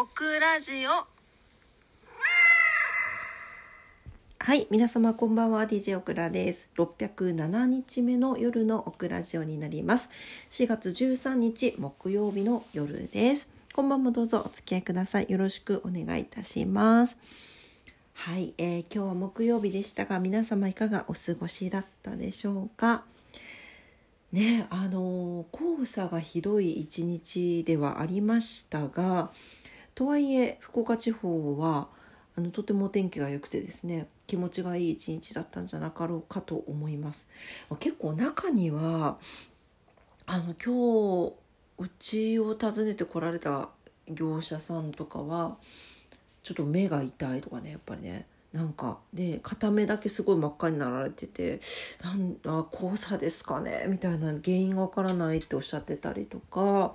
オクラジオはい、皆様こんばんは、DJ オクラです。607日目の夜のオクラジオになります。4月13日木曜日の夜です。こんばんもどうぞお付き合いください。よろしくお願いいたします。はい、えー今日は木曜日でしたが、皆様いかがお過ごしだったでしょうか？ね、あの黄砂がひどい一日ではありましたが、とはいえ福岡地方はあのとてもお天気が良くてですね気持ちがいい一日だったんじゃなかろうかと思います結構中にはあの今日うちを訪ねてこられた業者さんとかはちょっと目が痛いとかねやっぱりねなんかで片目だけすごい真っ赤になられてて「なんあ黄砂ですかね?」みたいな原因がわからないっておっしゃってたりとか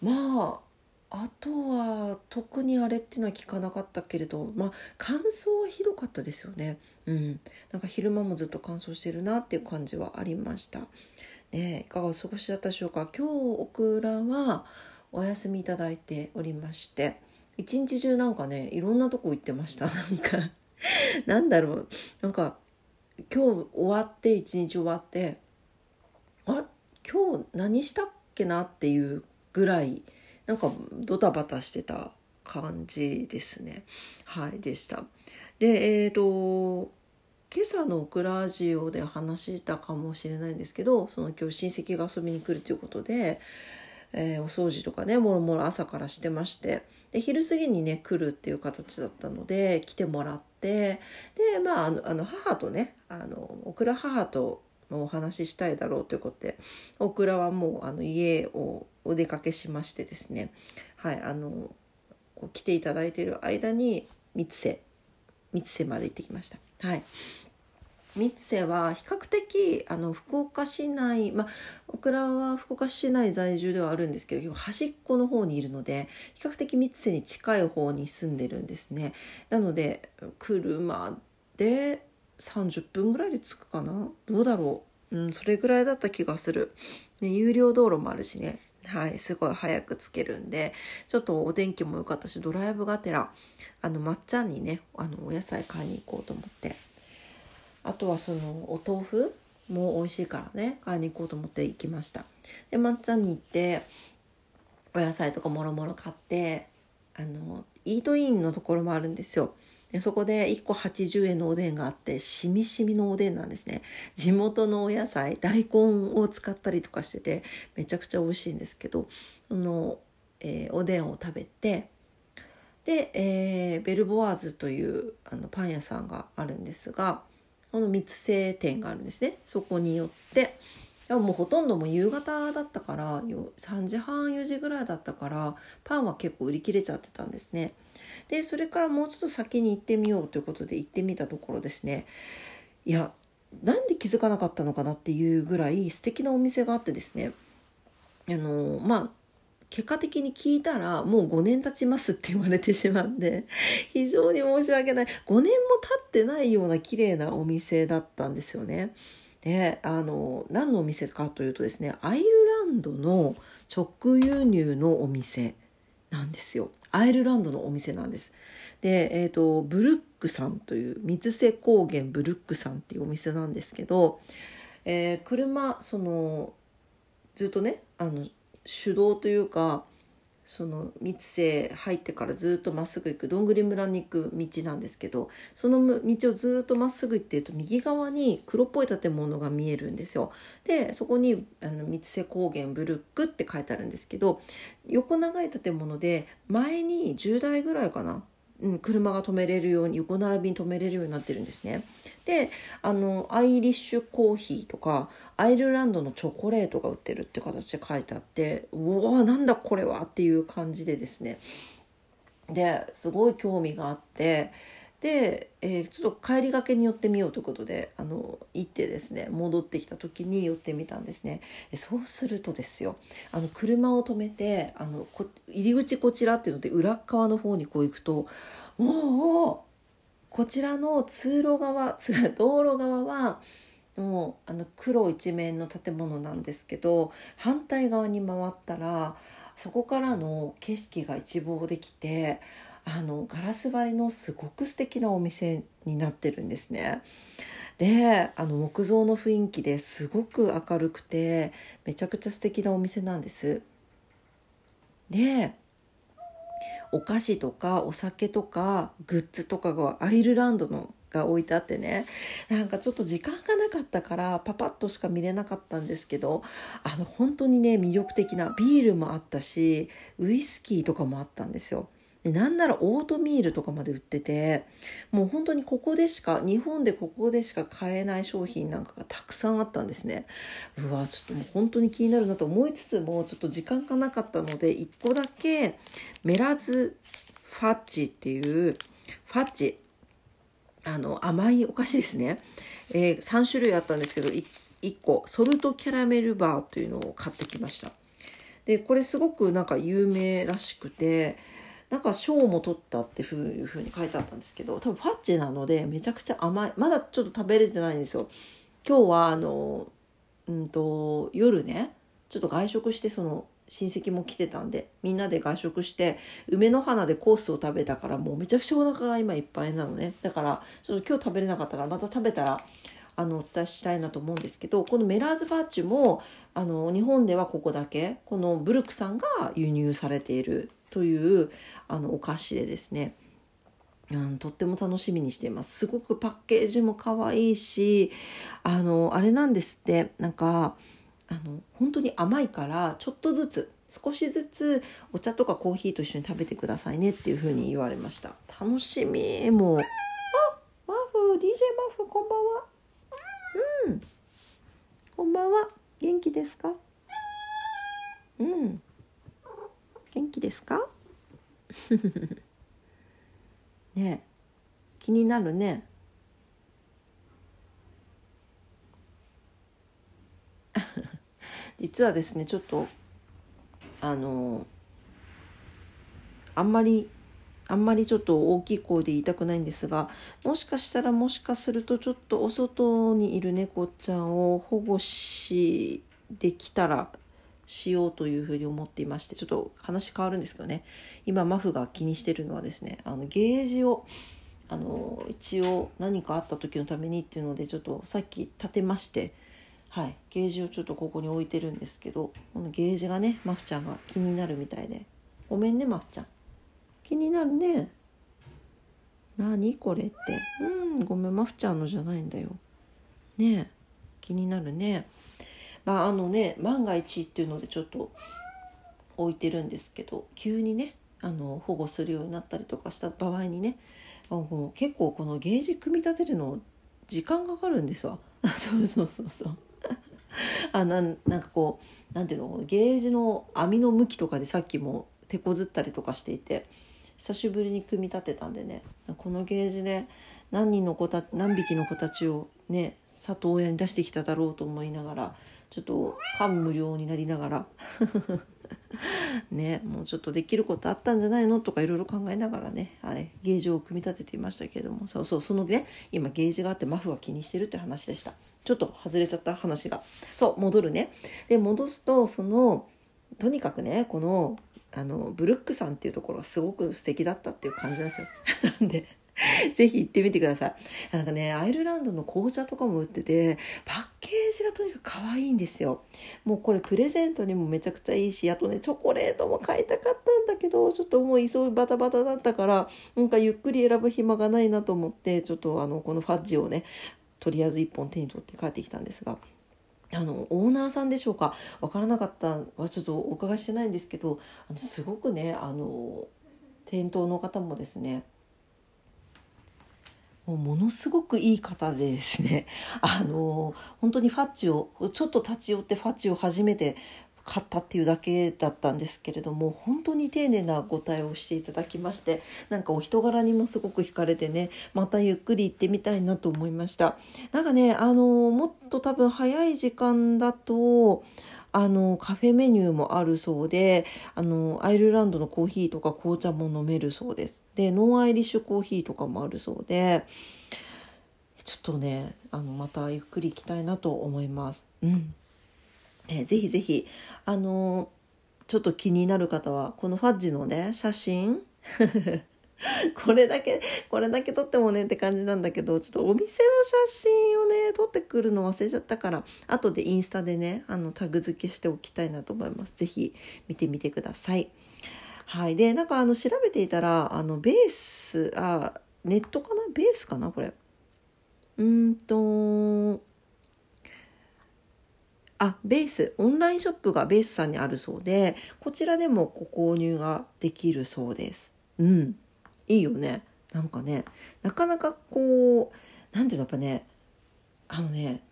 まああとは特にあれっていうのは聞かなかったけれどまあ乾燥はひどかったですよね。うん。なんか昼間もずっと乾燥してるなっていう感じはありました。ねいかがお過ごしだったでしょうか？今日オクラはお休みいただいておりまして一日中なんかねいろんなとこ行ってました。なんかなんだろう。なんか今日終わって一日終わってあ今日何したっけなっていうぐらいなんかドタバタしてた感じですね。はいでした。でえっ、と今朝のオクラジオで話したかもしれないんですけどその今日親戚が遊びに来るということで、えーお掃除とかねもろもろ朝からしてましてで昼過ぎにね来るっていう形だったので来てもらってでまああのあの母とねあのオクラ母とお話ししたいだろうということでオクラはもうあの家をお出かけしましてですね。はいあのこう来ていただいている間に三瀬三瀬まで行ってきました。はい。三瀬は比較的あの福岡市内まあオクラは福岡市内在住ではあるんですけど結構端っこの方にいるので比較的三瀬に近い方に住んでるんですね。なので車で30分ぐらいで着くかな？どうだろう、うん、それぐらいだった気がする、ね、有料道路もあるしね。はいすごい早く着けるんで。ちょっとお天気も良かったしドライブがてらあのまっちゃんにねあのお野菜買いに行こうと思って。あとはそのお豆腐も美味しいからね買いに行こうと思って行きました。でまっちゃんに行ってお野菜とかもろもろ買ってあのイートインのところもあるんですよ。そこで1個80円のおでんがあってしみしみのおでんなんですね。地元のお野菜大根を使ったりとかしててめちゃくちゃ美味しいんですけどその、えーおでんを食べてで、えーベルボワーズというあのパン屋さんがあるんですがこの三つ星店があるんですね。そこに寄ってでももうほとんどもう夕方だったから3時半4時ぐらいだったからパンは結構売り切れちゃってたんですね。でそれからもうちょっと先に行ってみようということで行ってみたところですね。いやなんで気づかなかったのかなっていうぐらい素敵なお店があってですね。あのまあ結果的に聞いたらもう5年経ちますって言われてしまって非常に申し訳ない。5年も経ってないような綺麗なお店だったんですよね。であの何のお店かというとですねアイルランドの直輸入のお店なんですよアイルランドのお店なんです。で、えー、とブルックさんという三瀬高原ブルックさんっていうお店なんですけど、えー車そのずっとねあの手動というかその三瀬入ってからずっとまっすぐ行くどんぐり村に行く道なんですけどその道をずっとまっすぐ行ってると右側に黒っぽい建物が見えるんですよ。でそこにあの三瀬高原ブルックって書いてあるんですけど横長い建物で前に10台ぐらいかな、うん、車が止めれるように横並びに止めれるようになってるんですね。であのアイリッシュコーヒーとかアイルランドのチョコレートが売ってるって形で書いてあってうわなんだこれはっていう感じでですねですごい興味があってで、えーちょっと帰りがけに寄ってみようということであの行ってですね戻ってきた時に寄ってみたんですね。そうするとですよあの車を止めてあのこ入り口こちらっていうので裏側の方にこう行くともうこちらの通路側通 道路側はもうあの黒一面の建物なんですけど反対側に回ったらそこからの景色が一望できてあのガラス張りのすごく素敵なお店になってるんですね。であの木造の雰囲気ですごく明るくてめちゃくちゃ素敵なお店なんです。でお菓子とかお酒とかグッズとかがアイルランドのが置いてあってねなんかちょっと時間がなかったからパパッとしか見れなかったんですけどあの本当にね魅力的なビールもあったしウイスキーとかもあったんですよ。でなんならオートミールとかまで売っててもう本当にここでしか日本でここでしか買えない商品なんかがたくさんあったんですね。うわちょっともう本当に気になるなと思いつつもちょっと時間がなかったので1個だけメラズファッジっていうファッジあの甘いお菓子ですね、えー、3種類あったんですけど 1, 1個ソルトキャラメルバーというのを買ってきました。でこれすごくなんか有名らしくてなんか賞も取ったっていうふうに書いてあったんですけど多分ファッチなのでめちゃくちゃ甘いまだちょっと食べれてないんですよ。今日はあのうんと夜ねちょっと外食してその親戚も来てたんでみんなで外食して梅の花でコースを食べたからもうめちゃくちゃお腹が今いっぱいなのね。だからちょっと今日食べれなかったからまた食べたらあのお伝えしたいなと思うんですけどこのメラーズファッチもあの日本ではここだけこのブルクさんが輸入されているというあのお菓子でですねうん、とっても楽しみにしています。すごくパッケージも可愛いしあのあれなんですってなんかあの本当に甘いからちょっとずつ少しずつお茶とかコーヒーと一緒に食べてくださいねっていう風に言われました。楽しみ。もうあマフ DJ マフこんばんは。うん。こんばんは。元気ですか？うん。元気ですか？ね気になるね。実はですねちょっとあのあんまりあんまりちょっと大きい声で言いたくないんですがもしかしたらもしかするとちょっとお外にいる猫ちゃんを保護しできたらしようというふうに思っていましてちょっと話変わるんですけどね。今マフが気にしてるのはですねあのゲージをあの一応何かあった時のためにっていうのでちょっとさっき立てましてはいゲージをちょっとここに置いてるんですけどこのゲージがねマフちゃんが気になるみたいで。ごめんねマフちゃん。気になるね。何これって。うんごめんマフちゃんのじゃないんだよ。ね気になるね。まああのね万が一っていうのでちょっと置いてるんですけど急にねあの保護するようになったりとかした場合にね結構このゲージ組み立てるの時間かかるんですわ。そうそうそうそう。あなんなんかこうなんていうのゲージの網の向きとかでさっきも手こずったりとかしていて久しぶりに組み立てたんでね。このゲージで何人の子た何匹の子たちをね里親に出してきただろうと思いながらちょっと感無量になりながら ねもうちょっとできることあったんじゃないの？とかいろいろ考えながらね、はい、ゲージを組み立てていましたけれども。そうそうそのね今ゲージがあってマフは気にしてるって話でした。ちょっと外れちゃった話が。そう戻るね。で戻すとそのとにかくねこのあのブルックさんっていうところがすごく素敵だったっていう感じなんですよ なんでぜひ行ってみてください。なんかね、アイルランドの紅茶とかも売ってて、パッケージがとにかく可愛いんですよ。もうこれプレゼントにもめちゃくちゃいいし、あとね、チョコレートも買いたかったんだけど、ちょっともう急いバタバタだったから、なんかゆっくり選ぶ暇がないなと思って、ちょっとあの、このファッジをね、とりあえず1本手に取って帰ってきたんですが。あのオーナーさんでしょうか？分からなかったはちょっとお伺いしてないんですけどあのすごくねあの店頭の方もですねもうものすごくいい方でですねあの本当にファッチをちょっと立ち寄ってファッチを初めて買ったっていうだけだったんですけれども本当に丁寧なご対応していただきましてなんかお人柄にもすごく惹かれてねまたゆっくり行ってみたいなと思いました。なんかねあのもっと多分早い時間だとあのカフェメニューもあるそうであのアイルランドのコーヒーとか紅茶も飲めるそうです。でノンアイリッシュコーヒーとかもあるそうでちょっとねあのまたゆっくり行きたいなと思います。うん。えー、ぜひぜひあのちょっと気になる方はこのファッジのね写真。これだけこれだけ撮ってもねって感じなんだけどちょっとお店の写真をね撮ってくるの忘れちゃったから後でインスタでねあのタグ付けしておきたいなと思います。是非見てみてください。はい。でなんかあの調べていたらあのベースあネットかな？ベースかな？これ。うんとあベースオンラインショップがベースさんにあるそうでこちらでもご購入ができるそうです。うん。いいよね。なんかねなかなかこう何ていうのやっぱねあのね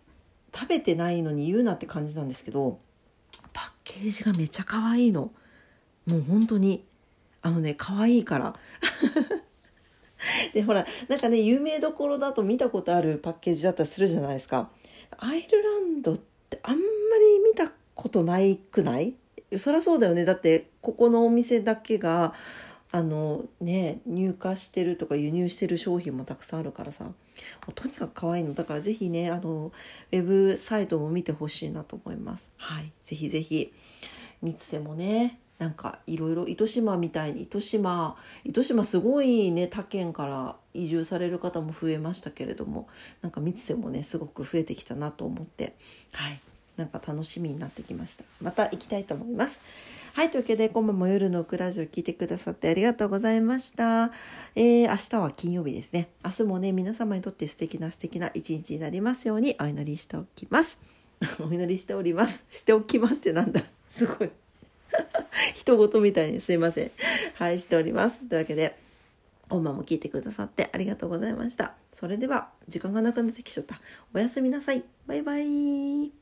食べてないのに言うなって感じなんですけどパッケージがめちゃ可愛いの。もう本当に。あのね可愛いから。でほらなんかね有名どころだと見たことあるパッケージだったりするじゃないですか。アイルランドってあんまり見たことないくない？そりゃそうだよね。だってここのお店だけがあのね入荷してるとか輸入してる商品もたくさんあるからさ。とにかく可愛いの。だから是非ねあのウェブサイトも見てほしいなと思います。はい。是非是非三つ瀬もね。なんかいろいろ糸島みたいに糸島糸島すごいね他県から移住される方も増えましたけれどもなんか三つ瀬もねすごく増えてきたなと思ってはいなんか楽しみになってきましたまた行きたいと思いますはい、というわけで、今晩も夜のクラジオ聞いてくださってありがとうございました。えー、明日は金曜日ですね。明日もね、皆様にとって素敵な素敵な一日になりますようにお祈りしておきます。お祈りしております。しておきますってなんだ？すごい。人事みたいにすいません。はい、しております。というわけで、おまも聞いてくださってありがとうございました。それでは、時間がなくなってきちゃった。おやすみなさい。バイバイ。